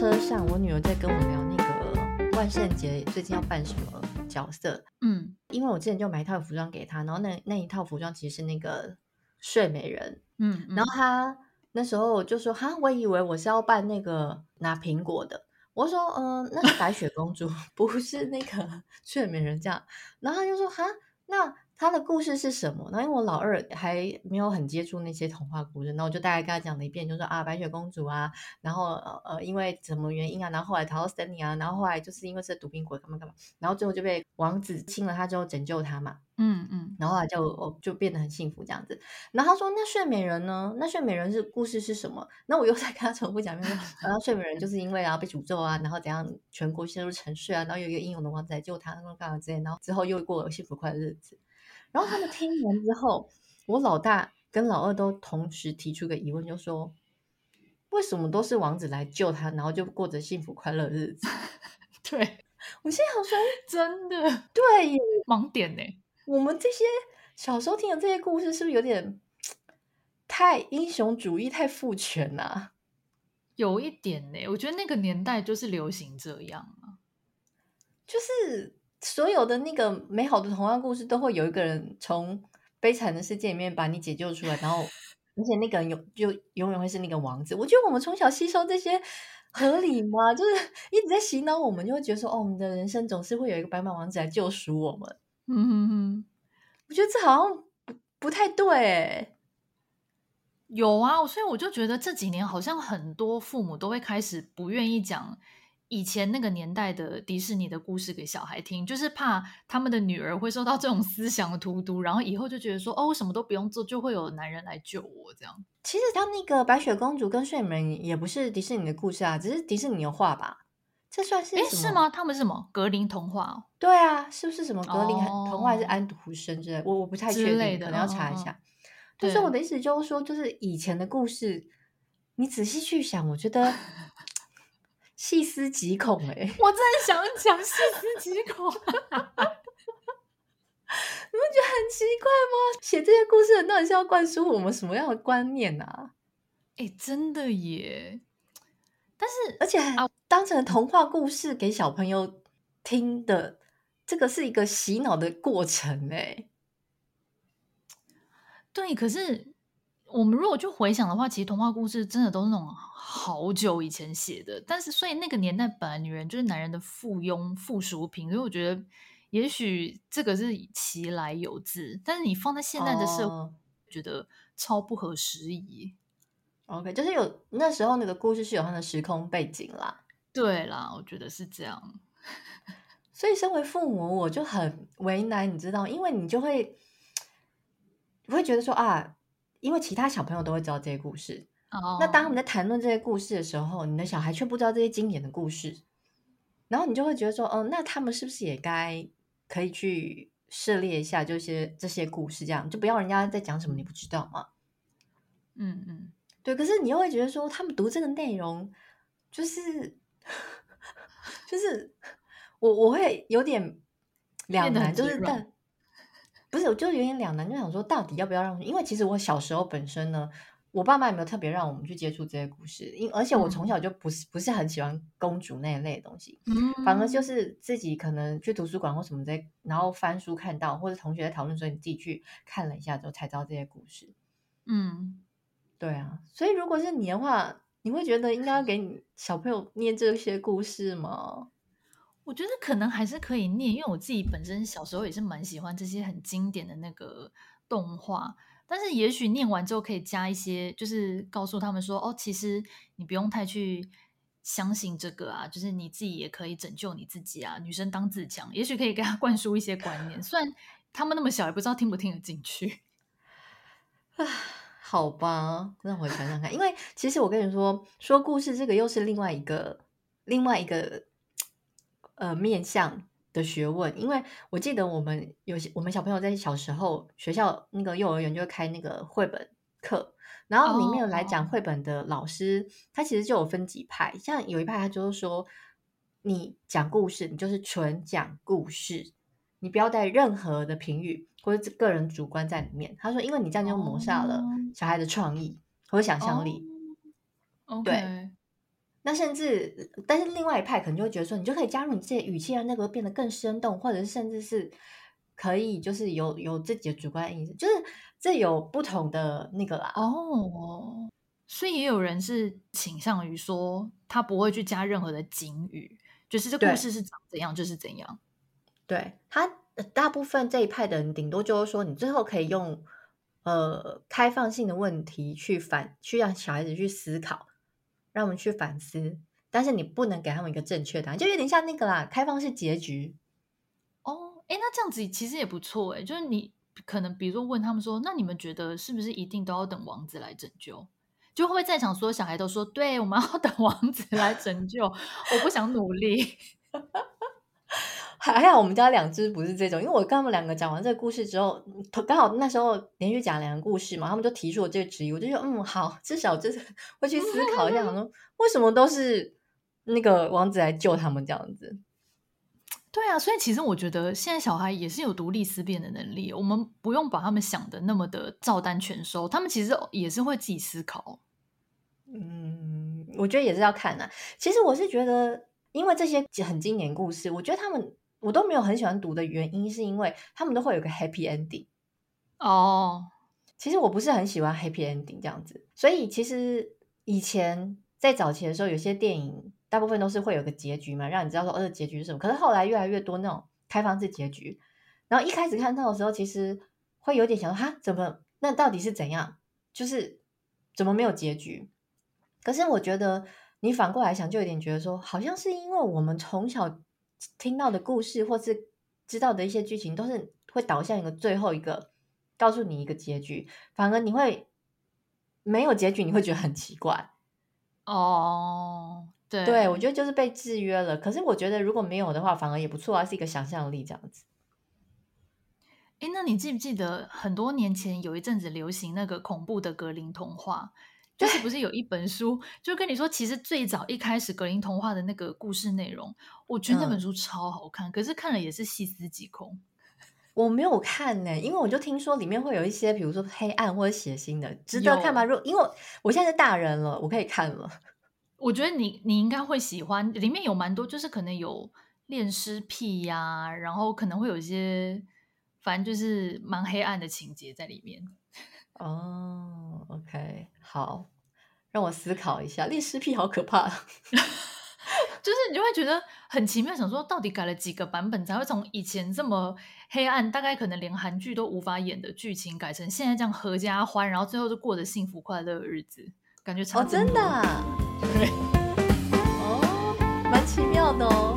车上，我女儿在跟我聊那个万圣节最近要扮什么角色。嗯，因为我之前就买一套服装给她，然后那那一套服装其实是那个睡美人。嗯，然后她那时候就说：“哈，我以为我是要扮那个拿苹果的。”我说：“嗯、呃，那是白雪公主，不是那个睡美人。”这样，然后她就说：“哈，那。”他的故事是什么？那因为我老二还没有很接触那些童话故事，然后我就大概跟他讲了一遍，就说啊，白雪公主啊，然后呃呃，因为什么原因啊，然后后来逃到森林啊，然后后来就是因为是毒苹果干嘛干嘛，然后最后就被王子亲了她之后拯救她嘛，嗯嗯，然后后来就就变得很幸福这样子。然后他说那睡美人呢？那睡美人是故事是什么？那我又在跟他重复讲一遍，然后睡美人就是因为啊被诅咒啊，然后怎样全国陷入沉睡啊，然后有一个英勇的王子来救她，然后干嘛之类，然后之后又过了幸福快乐日子。然后他们听完之后，我老大跟老二都同时提出个疑问，就说：为什么都是王子来救他，然后就过着幸福快乐日子？对，我现在好说，真的对，盲点呢。我们这些小时候听的这些故事，是不是有点太英雄主义、太父权啊？有一点呢，我觉得那个年代就是流行这样啊，就是。所有的那个美好的童话故事都会有一个人从悲惨的世界里面把你解救出来，然后 而且那个人永就永远会是那个王子。我觉得我们从小吸收这些合理吗？就是一直在洗脑我们，就会觉得说哦，我们的人生总是会有一个白马王子来救赎我们。嗯哼哼，我觉得这好像不不太对。有啊，所以我就觉得这几年好像很多父母都会开始不愿意讲。以前那个年代的迪士尼的故事给小孩听，就是怕他们的女儿会受到这种思想的荼毒，然后以后就觉得说，哦，我什么都不用做，就会有男人来救我这样。其实他那个白雪公主跟睡美人也不是迪士尼的故事啊，只是迪士尼的画吧？这算是？哎，是吗？他们是什么格林童话哦？对啊，是不是什么格林童话还是安徒生之类？我我不太确定，可能要查一下。但是我的意思就是说，就是以前的故事，你仔细去想，我觉得。细思极恐哎、欸！我真的想讲细思极恐，你不觉得很奇怪吗？写这些故事的到底是要灌输我们什么样的观念啊？哎、欸，真的耶！但是，而且还当成童话故事给小朋友听的，这个是一个洗脑的过程哎、欸。对，可是。我们如果就回想的话，其实童话故事真的都是那种好久以前写的，但是所以那个年代本来女人就是男人的附庸、附属品，所以我觉得也许这个是其来有自，但是你放在现在的社会，哦、觉得超不合时宜。OK，就是有那时候那个故事是有它的时空背景啦。对啦，我觉得是这样。所以身为父母，我就很为难，你知道，因为你就会，你会觉得说啊。因为其他小朋友都会知道这些故事，oh. 那当我们在谈论这些故事的时候，你的小孩却不知道这些经典的故事，然后你就会觉得说，哦，那他们是不是也该可以去涉猎一下这些这些故事，这样就不要人家在讲什么你不知道吗？嗯嗯，对。可是你又会觉得说，他们读这个内容，就是 就是我我会有点两难，就是但。不是，我就有点两难，就想说到底要不要让？因为其实我小时候本身呢，我爸妈也没有特别让我们去接触这些故事，因而且我从小就不是、嗯、不是很喜欢公主那一类的东西，嗯、反而就是自己可能去图书馆或什么在，然后翻书看到，或者同学在讨论，所以你自己去看了一下之后才知道这些故事。嗯，对啊，所以如果是你的话，你会觉得应该要给你小朋友念这些故事吗？我觉得可能还是可以念，因为我自己本身小时候也是蛮喜欢这些很经典的那个动画。但是也许念完之后可以加一些，就是告诉他们说：“哦，其实你不用太去相信这个啊，就是你自己也可以拯救你自己啊。女生当自强，也许可以给他 灌输一些观念。虽然他们那么小，也不知道听不听得进去。啊，好吧，让我想想看。因为其实我跟你说，说故事这个又是另外一个另外一个。呃，面向的学问，因为我记得我们有些我们小朋友在小时候学校那个幼儿园就会开那个绘本课，然后里面有来讲绘本的老师，哦、他其实就有分几派，像有一派他就是说，你讲故事，你就是纯讲故事，你不要带任何的评语或者个人主观在里面。他说，因为你这样就抹杀了小孩的创意和想象力。哦、对。那甚至，但是另外一派可能就会觉得说，你就可以加入你自己的语气，让那个变得更生动，或者是甚至是可以就是有有自己的主观意识，就是这有不同的那个啦。哦，所以也有人是倾向于说，他不会去加任何的警语，就是这故事是长怎样就是怎样。对，他大部分这一派的人，顶多就是说，你最后可以用呃开放性的问题去反，去让小孩子去思考。让我们去反思，但是你不能给他们一个正确答案，就有点像那个啦，开放式结局。哦，哎，那这样子其实也不错哎，就是你可能比如说问他们说，那你们觉得是不是一定都要等王子来拯救？就会不会在场所有小孩都说，对，我们要 等王子来拯救，我不想努力。还好我们家两只不是这种，因为我跟他们两个讲完这个故事之后，刚好那时候连续讲两个故事嘛，他们就提出了这个质疑，我就说嗯好，至少就是 会去思考一下，说为什么都是那个王子来救他们这样子。对啊，所以其实我觉得现在小孩也是有独立思辨的能力，我们不用把他们想的那么的照单全收，他们其实也是会自己思考。嗯，我觉得也是要看啊。其实我是觉得，因为这些很经典故事，我觉得他们。我都没有很喜欢读的原因，是因为他们都会有个 happy ending。哦，其实我不是很喜欢 happy ending 这样子，所以其实以前在早期的时候，有些电影大部分都是会有个结局嘛，让你知道说，哦，这结局是什么。可是后来越来越多那种开放式结局，然后一开始看到的时候，其实会有点想说，哈，怎么？那到底是怎样？就是怎么没有结局？可是我觉得你反过来想，就有点觉得说，好像是因为我们从小。听到的故事，或是知道的一些剧情，都是会导向一个最后一个，告诉你一个结局。反而你会没有结局，你会觉得很奇怪。哦，对，对，我觉得就是被制约了。可是我觉得如果没有的话，反而也不错啊，是一个想象力这样子。哎，那你记不记得很多年前有一阵子流行那个恐怖的格林童话？就是不是有一本书，就跟你说，其实最早一开始格林童话的那个故事内容，我觉得那本书超好看，嗯、可是看了也是细思极恐。我没有看呢、欸，因为我就听说里面会有一些，比如说黑暗或者血腥的，值得看吗？如因为我现在是大人了，我可以看了。我觉得你你应该会喜欢，里面有蛮多，就是可能有恋尸癖呀、啊，然后可能会有一些，反正就是蛮黑暗的情节在里面。哦，OK，好，让我思考一下，《恋尸癖》好可怕，就是你就会觉得很奇妙，想说到底改了几个版本才会从以前这么黑暗，大概可能连韩剧都无法演的剧情，改成现在这样合家欢，然后最后就过着幸福快乐的日子，感觉超真的，对，哦，蛮奇妙的哦。